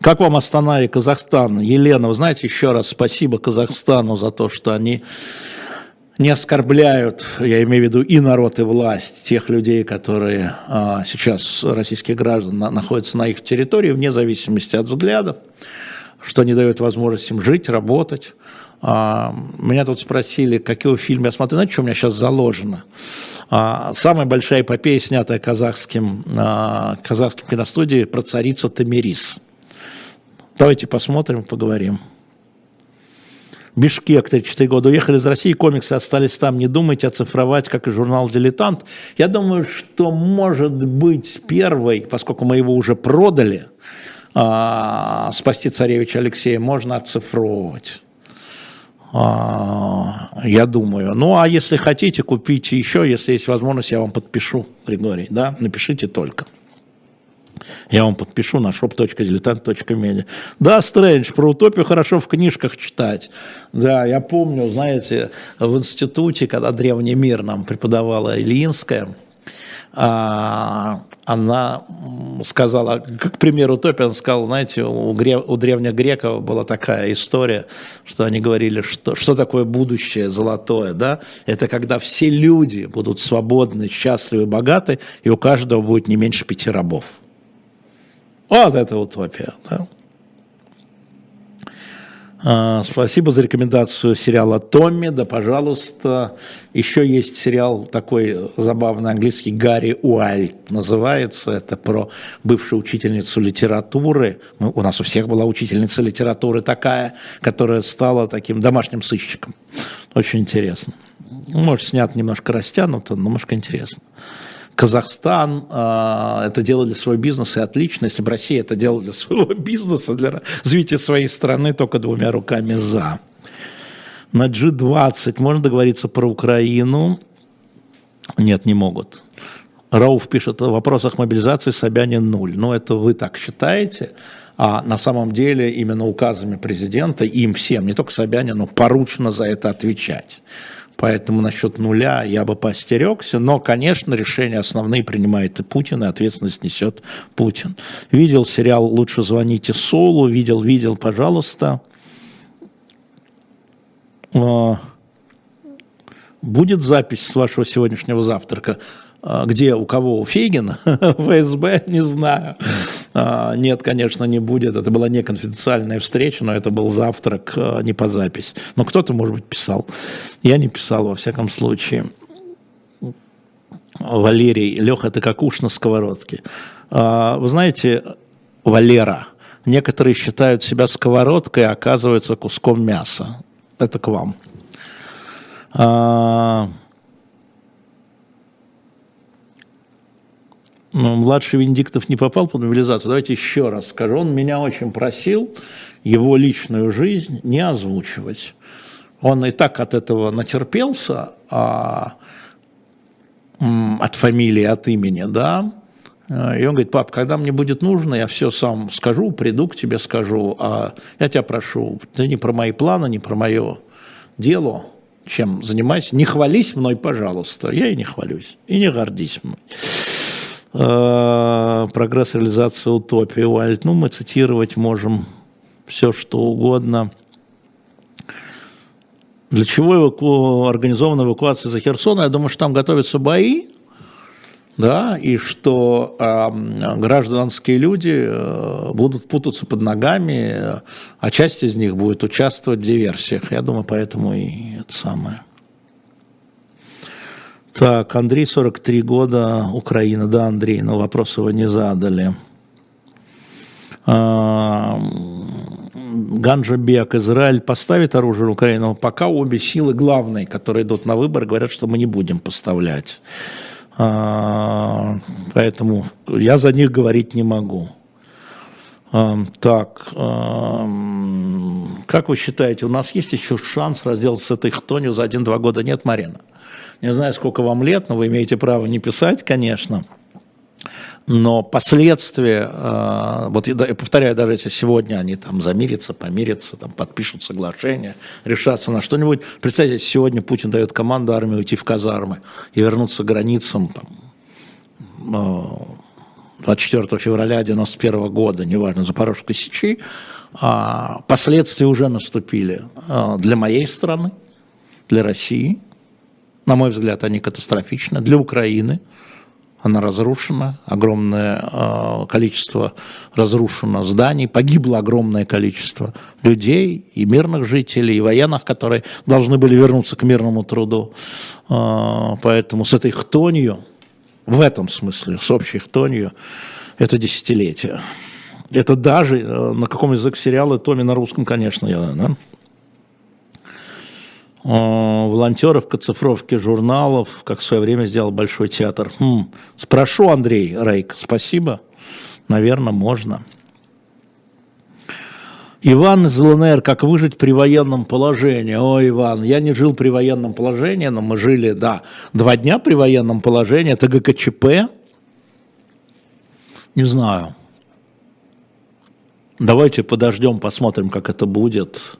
Как вам Астана и Казахстан? Елена, вы знаете, еще раз спасибо Казахстану за то, что они не оскорбляют, я имею в виду и народ, и власть, тех людей, которые а, сейчас, российских граждан, на, находятся на их территории, вне зависимости от взглядов, что не дает возможность им жить, работать. А, меня тут спросили, какой фильм я смотрю. Знаете, что у меня сейчас заложено? А, самая большая эпопея, снятая казахским, а, казахским киностудией, про царицу Тамирис. Давайте посмотрим, поговорим. Бишкек, 34 года, уехали из России, комиксы остались там, не думайте оцифровать, как и журнал «Дилетант». Я думаю, что может быть первый, поскольку мы его уже продали, спасти царевича Алексея можно оцифровывать. А, я думаю. Ну, а если хотите, купите еще, если есть возможность, я вам подпишу, Григорий, да, напишите только. Я вам подпишу на shop.diletant.media. Да, Стрэндж, про утопию хорошо в книжках читать. Да, я помню, знаете, в институте, когда древний мир нам преподавала Ильинская, а, она сказала, как пример утопии, она сказала, знаете, у, гре, у древних греков была такая история, что они говорили, что, что такое будущее золотое, да? Это когда все люди будут свободны, счастливы, богаты, и у каждого будет не меньше пяти рабов. Вот это утопия. Да? А, спасибо за рекомендацию сериала «Томми». Да, пожалуйста. Еще есть сериал такой забавный английский «Гарри Уайльд» называется. Это про бывшую учительницу литературы. Ну, у нас у всех была учительница литературы такая, которая стала таким домашним сыщиком. Очень интересно. Может, снят немножко растянуто, но немножко интересно. Казахстан э, это делал для своего бизнеса и отлично, если бы Россия это делала для своего бизнеса, для развития своей страны только двумя руками за. На G20 можно договориться про Украину? Нет, не могут. Рауф пишет, в вопросах мобилизации Собянин нуль. Но это вы так считаете, а на самом деле именно указами президента им всем, не только Собянину, поручено за это отвечать. Поэтому насчет нуля я бы постерегся. Но, конечно, решения основные принимает и Путин, и ответственность несет Путин. Видел сериал «Лучше звоните Солу», видел, видел, пожалуйста. А, будет запись с вашего сегодняшнего завтрака? А, где, у кого, у Фейгина, ФСБ, не знаю. А, нет, конечно, не будет. Это была не конфиденциальная встреча, но это был завтрак а, не по запись. Но кто-то, может быть, писал. Я не писал, во всяком случае. Валерий, Леха, это как уж на сковородке. Вы знаете, Валера, некоторые считают себя сковородкой, а оказывается куском мяса. Это к вам. Младший Венедиктов не попал под мобилизацию. Давайте еще раз скажу. Он меня очень просил его личную жизнь не озвучивать. Он и так от этого натерпелся, а, от фамилии, от имени, да. И он говорит, пап, когда мне будет нужно, я все сам скажу, приду к тебе, скажу, а я тебя прошу, ты не про мои планы, не про мое дело, чем занимайся, не хвались мной, пожалуйста. Я и не хвалюсь, и не гордись мной. Э, прогресс реализации утопии Уайльд. Ну, мы цитировать можем все, что угодно. Для чего эваку... организована эвакуация за Херсон? Я думаю, что там готовятся бои, да, и что э, гражданские люди э, будут путаться под ногами, а часть из них будет участвовать в диверсиях. Я думаю, поэтому и это самое. Так, Андрей, 43 года, Украина. Да, Андрей, но вопрос его не задали. А, Ганджабек, Израиль поставит оружие в Украину. Пока обе силы главные, которые идут на выбор, говорят, что мы не будем поставлять. А, поэтому я за них говорить не могу. А, так, как вы считаете, у нас есть еще шанс разделаться с этой хтонью за один-два года? Нет, Марина? Не знаю, сколько вам лет, но вы имеете право не писать, конечно. Но последствия, э, вот я повторяю, даже если сегодня они там замирятся, помирятся, там подпишут соглашение, решатся на что-нибудь. Представьте, сегодня Путин дает команду армии уйти в казармы и вернуться к границам там, 24 э, февраля 91 года, неважно, Запорожской Сечи, а последствия уже наступили э, для моей страны, для России, на мой взгляд, они катастрофичны. Для Украины она разрушена, огромное э, количество разрушено зданий, погибло огромное количество людей, и мирных жителей, и военных, которые должны были вернуться к мирному труду. Э, поэтому с этой хтонью, в этом смысле, с общей хтонью, это десятилетие. Это даже, э, на каком языке сериала, Томи на русском, конечно, я, да? Э, волонтеров к оцифровке журналов, как в свое время сделал Большой театр. Хм. Спрошу, Андрей Рейк, спасибо. Наверное, можно. Иван из ЛНР, как выжить при военном положении? Ой, Иван, я не жил при военном положении, но мы жили, да, два дня при военном положении. Это ГКЧП. Не знаю. Давайте подождем, посмотрим, как это будет.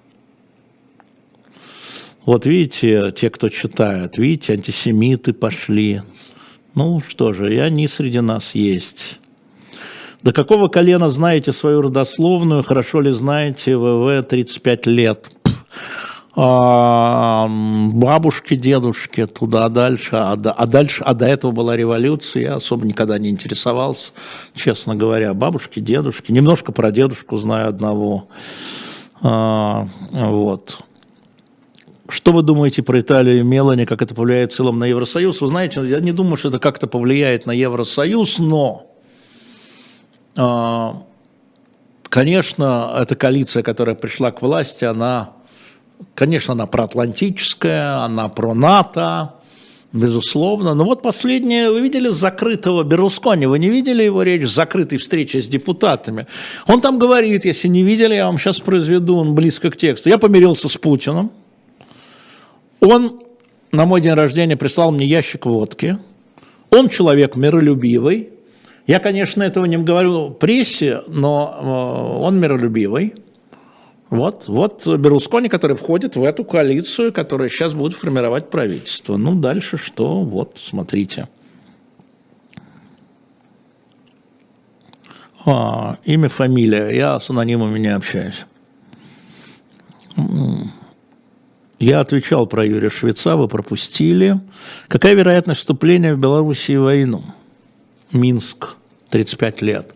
Вот видите, те, кто читает, видите, антисемиты пошли. Ну что же, и они среди нас есть. До какого колена знаете свою родословную? Хорошо ли знаете ВВ 35 лет? А, бабушки, дедушки, туда дальше, а, а дальше, а до этого была революция, я особо никогда не интересовался, честно говоря, бабушки, дедушки, немножко про дедушку знаю одного, а, вот. Что вы думаете про Италию и Мелани, как это повлияет в целом на Евросоюз? Вы знаете, я не думаю, что это как-то повлияет на Евросоюз, но а, конечно, эта коалиция, которая пришла к власти, она, конечно, она проатлантическая, она про НАТО, безусловно. Но вот последнее, вы видели закрытого Берлускони, вы не видели его речь, закрытой встречи с депутатами? Он там говорит, если не видели, я вам сейчас произведу, он близко к тексту. Я помирился с Путиным. Он на мой день рождения прислал мне ящик водки. Он человек миролюбивый, я, конечно, этого не говорю прессе, но э, он миролюбивый. Вот, вот Берлускони, который входит в эту коалицию, которая сейчас будет формировать правительство. Ну, дальше что? Вот, смотрите. А, имя, фамилия. Я с анонимами не общаюсь. Я отвечал про Юрия Швеца, вы пропустили. Какая вероятность вступления в Белоруссию в войну? Минск, 35 лет.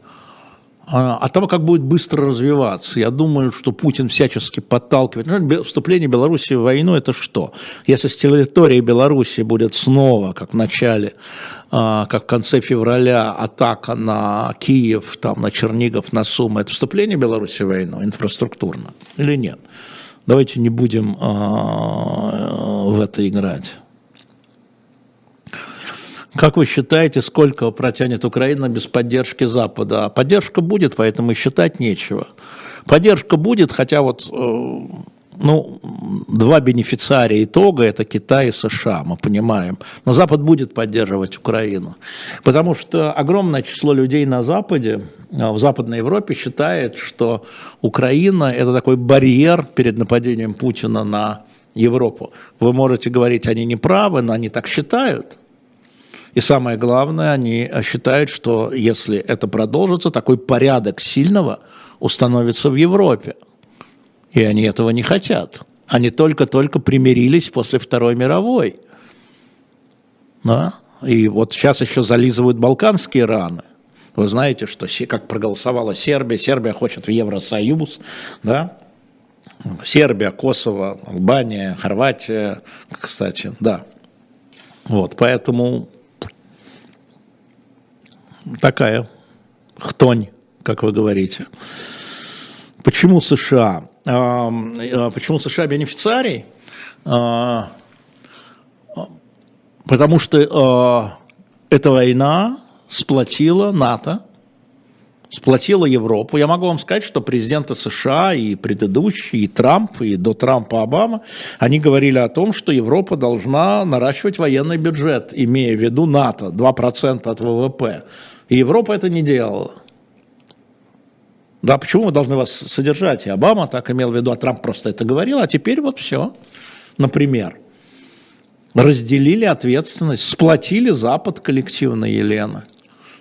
А, от того, как будет быстро развиваться, я думаю, что Путин всячески подталкивает. Ну, вступление Беларуси в войну – это что? Если с территории Беларуси будет снова, как в начале, а, как в конце февраля, атака на Киев, там, на Чернигов, на Сумы, это вступление Беларуси в войну инфраструктурно или нет? Давайте не будем а, в это играть. Как вы считаете, сколько протянет Украина без поддержки Запада? Поддержка будет, поэтому считать нечего. Поддержка будет, хотя вот э, ну, два бенефициария итога – это Китай и США, мы понимаем. Но Запад будет поддерживать Украину. Потому что огромное число людей на Западе, э, в Западной Европе считает, что Украина – это такой барьер перед нападением Путина на Европу. Вы можете говорить, они не правы, но они так считают. И самое главное, они считают, что если это продолжится, такой порядок сильного установится в Европе. И они этого не хотят. Они только-только примирились после Второй мировой. Да? И вот сейчас еще зализывают балканские раны. Вы знаете, что как проголосовала Сербия, Сербия хочет в Евросоюз, да? Сербия, Косово, Албания, Хорватия, кстати, да. Вот, поэтому такая хтонь, как вы говорите. Почему США? А, почему США бенефициарий? А, потому что а, эта война сплотила НАТО, сплотила Европу. Я могу вам сказать, что президенты США и предыдущие, и Трамп, и до Трампа Обама, они говорили о том, что Европа должна наращивать военный бюджет, имея в виду НАТО, 2% от ВВП. И Европа это не делала. Да, почему мы должны вас содержать? И Обама так имел в виду, а Трамп просто это говорил, а теперь вот все. Например, разделили ответственность, сплотили Запад коллективно, Елена.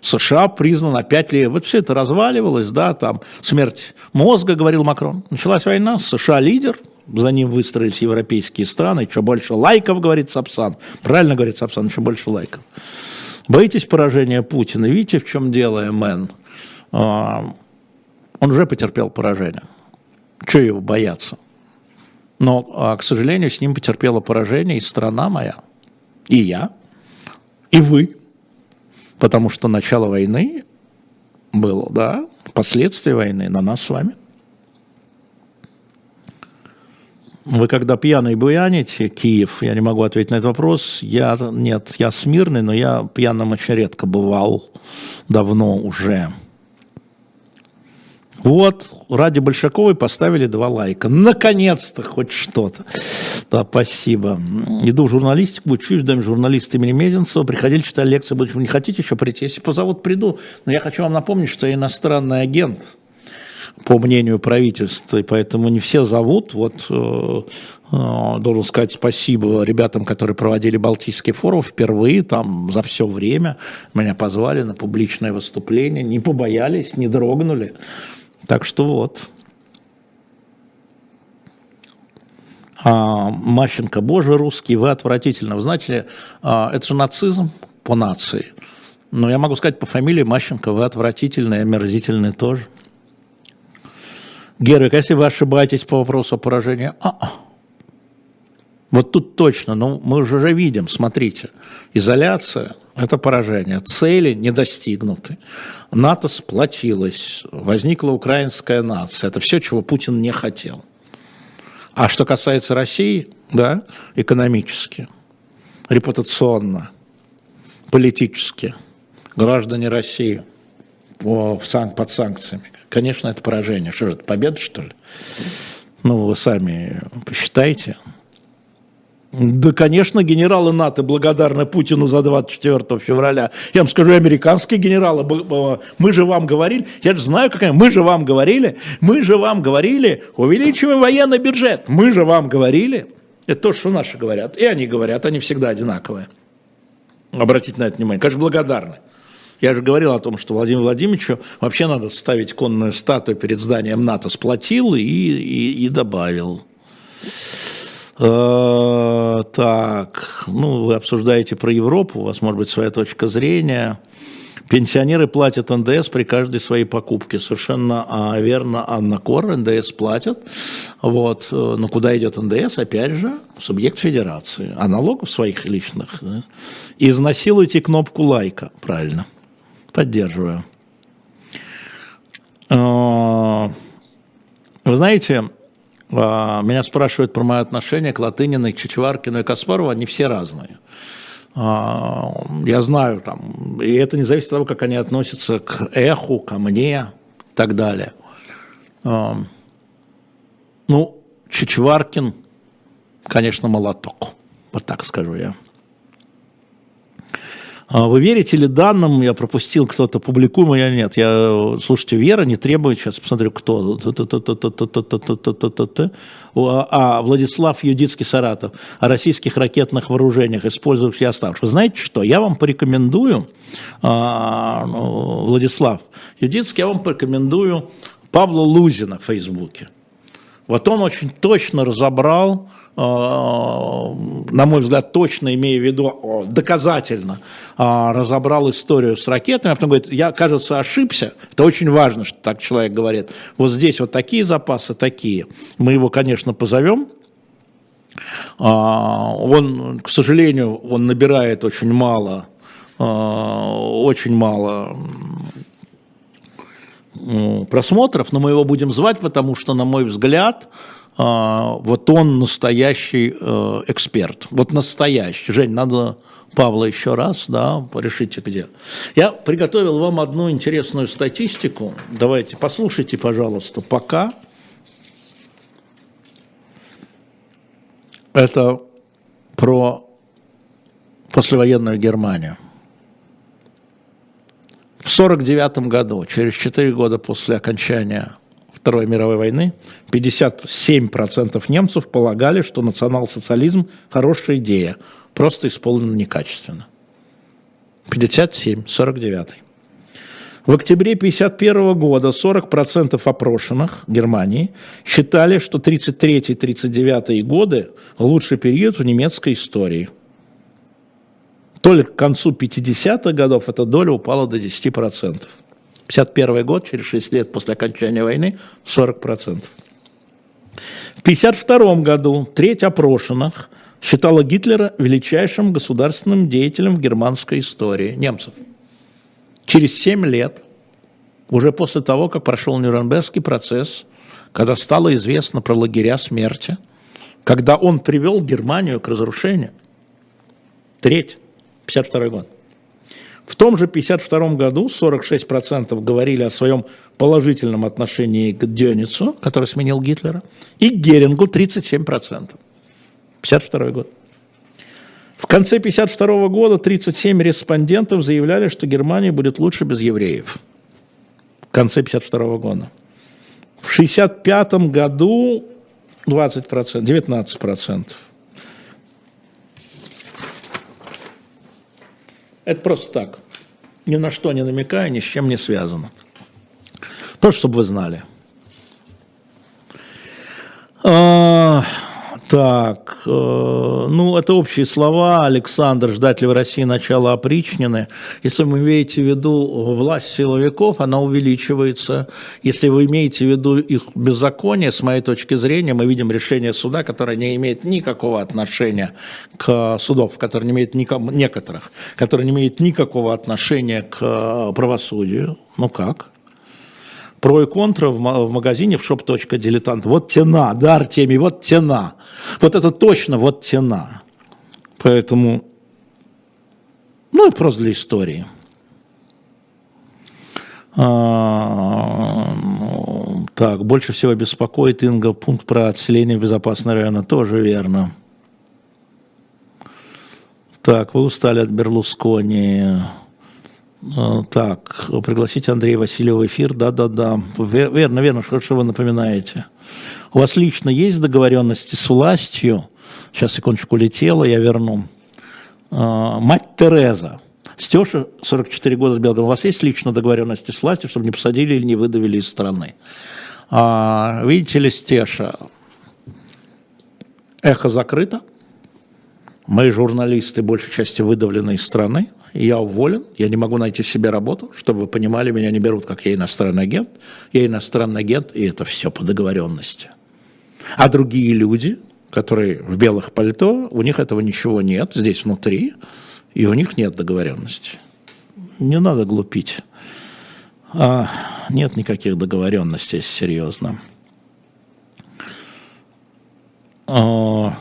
США признан на 5 лет. Вот все это разваливалось, да, там смерть мозга, говорил Макрон. Началась война, США лидер, за ним выстроились европейские страны, что больше лайков, говорит Сапсан. Правильно говорит Сапсан, еще больше лайков. Боитесь поражения Путина? Видите, в чем дело, МН? Он уже потерпел поражение. Чего его бояться? Но, а, к сожалению, с ним потерпела поражение и страна моя, и я, и вы. Потому что начало войны было, да, последствия войны на нас с вами – Вы когда пьяный буяните, Киев, я не могу ответить на этот вопрос. Я, нет, я смирный, но я пьяным очень редко бывал, давно уже. Вот, ради Большаковой поставили два лайка. Наконец-то хоть что-то. Да, спасибо. Иду в журналистику, учусь в доме журналиста имени Мезенцева. Приходили, читали лекции. Вы не хотите еще прийти? Если позовут, приду. Но я хочу вам напомнить, что я иностранный агент по мнению правительства, и поэтому не все зовут. Вот э, э, должен сказать спасибо ребятам, которые проводили Балтийский форум впервые, там за все время меня позвали на публичное выступление, не побоялись, не дрогнули. Так что вот. А, Мащенко, боже, русский, вы отвратительно. Вы знаете, а, это же нацизм по нации. Но я могу сказать по фамилии Мащенко, вы отвратительные, омерзительные тоже. Гервик, если вы ошибаетесь по вопросу поражения, а-а. Вот тут точно, ну мы уже видим, смотрите, изоляция – это поражение, цели не достигнуты, НАТО сплотилось, возникла украинская нация, это все, чего Путин не хотел. А что касается России, да, экономически, репутационно, политически, граждане России в сан, под санкциями, Конечно, это поражение. Что же это, победа, что ли? Ну, вы сами посчитайте. Да, конечно, генералы НАТО благодарны Путину за 24 февраля. Я вам скажу, американские генералы, мы же вам говорили, я же знаю, какая, мы же вам говорили, мы же вам говорили, увеличиваем военный бюджет, мы же вам говорили. Это то, что наши говорят. И они говорят, они всегда одинаковые. Обратите на это внимание. Конечно, благодарны. Я же говорил о том, что Владимиру Владимировичу вообще надо ставить конную статую перед зданием НАТО, сплотил и, и, и добавил. Э, так, ну, вы обсуждаете про Европу, у вас может быть своя точка зрения. Пенсионеры платят НДС при каждой своей покупке. Совершенно а, верно, Анна Кор, НДС платят. Вот. Но куда идет НДС? Опять же, субъект федерации. А налогов своих личных. Да? Изнасилуйте кнопку лайка, правильно. Поддерживаю. А, вы знаете, меня спрашивают про мое отношение к Латыниной, Чичваркину и Каспарову, они все разные. А, я знаю, там, и это не зависит от того, как они относятся к эху, ко мне и так далее. Ну, Чичваркин, конечно, молоток, вот так скажу я. А вы верите ли данным, я пропустил, кто-то публикуем, я нет. Я, слушайте, вера не требует, сейчас посмотрю, кто. А, Владислав Юдицкий Саратов о российских ракетных вооружениях, использующих оставших. Вы знаете что, я вам порекомендую, Владислав Юдицкий, я вам порекомендую Павла Лузина в Фейсбуке. Вот он очень точно разобрал на мой взгляд, точно имея в виду, доказательно э, разобрал историю с ракетами, а потом говорит, я, кажется, ошибся. Это очень важно, что так человек говорит. Вот здесь вот такие запасы, такие. Мы его, конечно, позовем. Э, он, к сожалению, он набирает очень мало, очень мало просмотров, но мы его будем звать, потому что, на мой взгляд, а, вот он настоящий э, эксперт, вот настоящий. Жень, надо Павла еще раз, да, решите где. Я приготовил вам одну интересную статистику. Давайте, послушайте, пожалуйста, пока. Это про послевоенную Германию. В 1949 году, через 4 года после окончания Второй мировой войны 57% немцев полагали, что национал-социализм – хорошая идея, просто исполнена некачественно. 57, 49. В октябре 1951 года 40% опрошенных Германии считали, что 33-39 годы – лучший период в немецкой истории. Только к концу 50-х годов эта доля упала до 10%. 51 год, через 6 лет после окончания войны, 40%. В 1952 году треть опрошенных считала Гитлера величайшим государственным деятелем в германской истории немцев. Через 7 лет, уже после того, как прошел Нюрнбергский процесс, когда стало известно про лагеря смерти, когда он привел Германию к разрушению, треть, 52 год, В том же 1952 году 46% говорили о своем положительном отношении к Дёницу, который сменил Гитлера, и к Герингу 37%. 1952 год. В конце 1952 года 37 респондентов заявляли, что Германия будет лучше без евреев. В конце 1952 года. В 1965 году 20%, 19%. Это просто так. Ни на что не намекая, ни с чем не связано. Просто чтобы вы знали. Так, э, ну, это общие слова. Александр, ждать ли в России начала опричнины? Если вы имеете в виду власть силовиков, она увеличивается. Если вы имеете в виду их беззаконие, с моей точки зрения, мы видим решение суда, которое не имеет никакого отношения к судов, которые не имеют никому, некоторых, которые не имеют никакого отношения к правосудию. Ну как? Про и контра в магазине в shop.diletant. Вот тена, да, Артемий, вот тена. Вот это точно вот тена. Поэтому, ну, это просто для истории. А, так, больше всего беспокоит Инга пункт про отселение в безопасный район. Тоже верно. Так, вы устали от Берлускони. А, так, пригласите Андрея Васильева в эфир, да-да-да, верно, верно, хорошо вы напоминаете. У вас лично есть договоренности с властью? Сейчас секундочку летела, я верну. А, мать Тереза, Стеша, 44 года с Белгородом, у вас есть лично договоренности с властью, чтобы не посадили или не выдавили из страны? А, видите ли, Стеша, эхо закрыто, Мои журналисты, большей части, выдавлены из страны. Я уволен, я не могу найти себе работу. Чтобы вы понимали, меня не берут, как я иностранный агент. Я иностранный агент, и это все по договоренности. А другие люди, которые в белых пальто, у них этого ничего нет здесь внутри, и у них нет договоренности. Не надо глупить. А, нет никаких договоренностей, серьезно. А,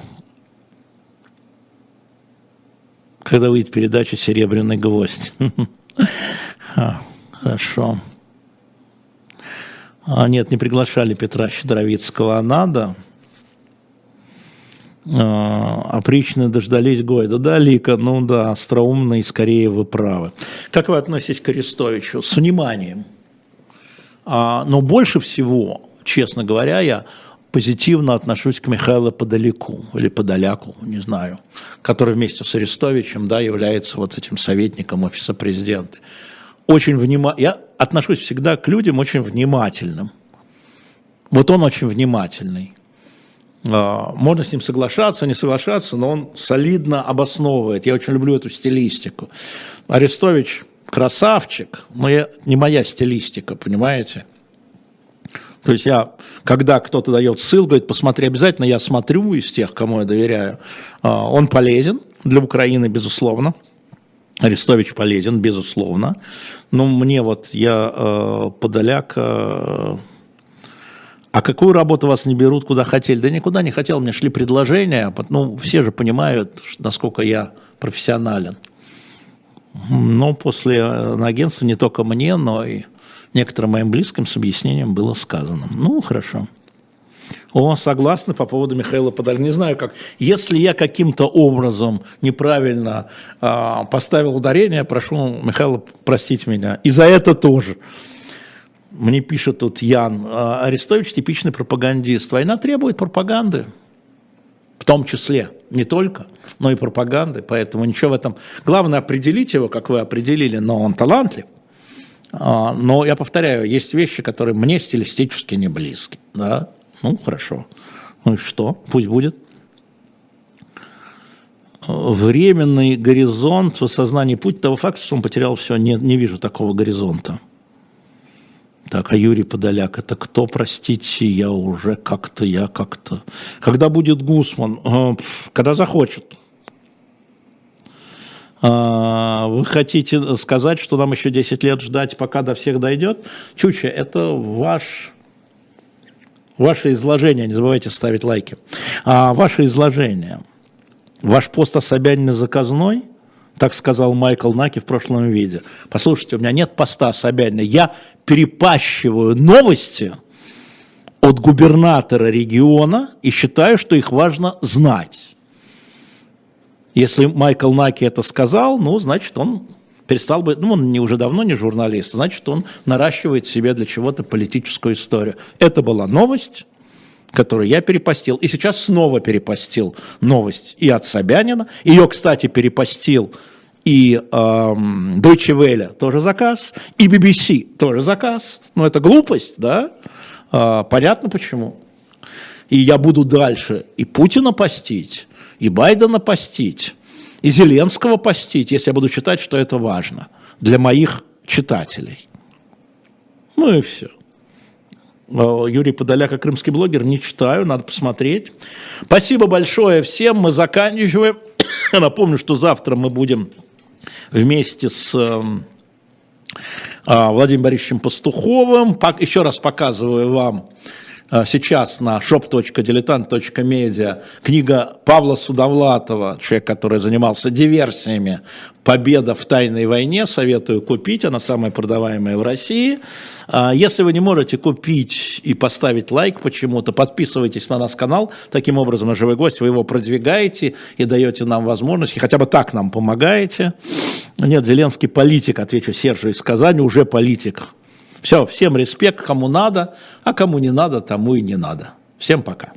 когда выйдет передача «Серебряный гвоздь». Хорошо. А нет, не приглашали Петра Щедровицкого, а надо. А, опричные дождались Гойда. Да, Лика, ну да, остроумный, скорее вы правы. Как вы относитесь к Арестовичу? С вниманием. А, но больше всего, честно говоря, я позитивно отношусь к Михаилу Подоляку, или Подоляку, не знаю, который вместе с Арестовичем да, является вот этим советником офиса президента. Очень внима... Я отношусь всегда к людям очень внимательным. Вот он очень внимательный. А, можно с ним соглашаться, не соглашаться, но он солидно обосновывает. Я очень люблю эту стилистику. Арестович красавчик, но я, не моя стилистика, понимаете? То есть я, когда кто-то дает ссылку, говорит, посмотри обязательно, я смотрю из тех, кому я доверяю. А, он полезен для Украины, безусловно. Арестович полезен, безусловно. Но мне вот, я э, подоляк, э, а какую работу вас не берут, куда хотели? Да никуда не хотел, мне шли предложения. Ну, все же понимают, насколько я профессионален. Но после э, агентства не только мне, но и некоторым моим близким с объяснением было сказано. Ну, хорошо. О, согласны по поводу Михаила Подоляка. Не знаю как. Если я каким-то образом неправильно э, поставил ударение, прошу Михаила простить меня. И за это тоже. Мне пишет тут Ян, «А, Арестович типичный пропагандист. Война требует пропаганды. В том числе, не только, но и пропаганды. Поэтому ничего в этом. Главное определить его, как вы определили, но он талантлив. А, но я повторяю, есть вещи, которые мне стилистически не близки. Да? Ну, хорошо. Ну и что? Пусть будет. Временный горизонт в осознании путь того факта, что он потерял все, не, не вижу такого горизонта. Так, а Юрий Подоляк, это кто, простите, я уже как-то, я как-то... Когда будет Гусман? А, когда захочет. А, вы хотите сказать, что нам еще 10 лет ждать, пока до всех дойдет? Чуча, это ваш, ваше изложение, не забывайте ставить лайки. А, ваше изложение, ваш пост о Собянине заказной, Так сказал Майкл Наки в прошлом виде. Послушайте, у меня нет поста Собянина. Я перепащиваю новости от губернатора региона и считаю, что их важно знать. Если Майкл Наки это сказал, ну, значит, он перестал быть, ну, он не уже давно не журналист, значит, он наращивает себе для чего-то политическую историю. Это была новость, которую я перепостил, и сейчас снова перепостил новость и от Собянина. Ее, кстати, перепостил и эм, Deutsche Welle тоже заказ, и BBC тоже заказ. Ну, это глупость, да? Э, понятно почему. И я буду дальше и Путина постить, и Байдена постить, и Зеленского постить, если я буду считать, что это важно для моих читателей. Ну и все. А, Юрий Подоляк, крымский блогер, не читаю, надо посмотреть. Спасибо большое всем, мы заканчиваем. Напомню, что завтра мы будем вместе с эм, а, Владимиром Борисовичем Пастуховым. Еще раз показываю вам сейчас на shop.diletant.media книга Павла Судовлатова, человек, который занимался диверсиями «Победа в тайной войне», советую купить, она самая продаваемая в России. А, если вы не можете купить и поставить лайк почему-то, подписывайтесь на наш канал, таким образом на «Живой гость» вы его продвигаете и даете нам возможность, хотя бы так нам помогаете. Нет, Зеленский политик, отвечу Сержу из Казани, уже политик. Все, всем респект, кому надо, а кому не надо, тому и не надо. Всем пока.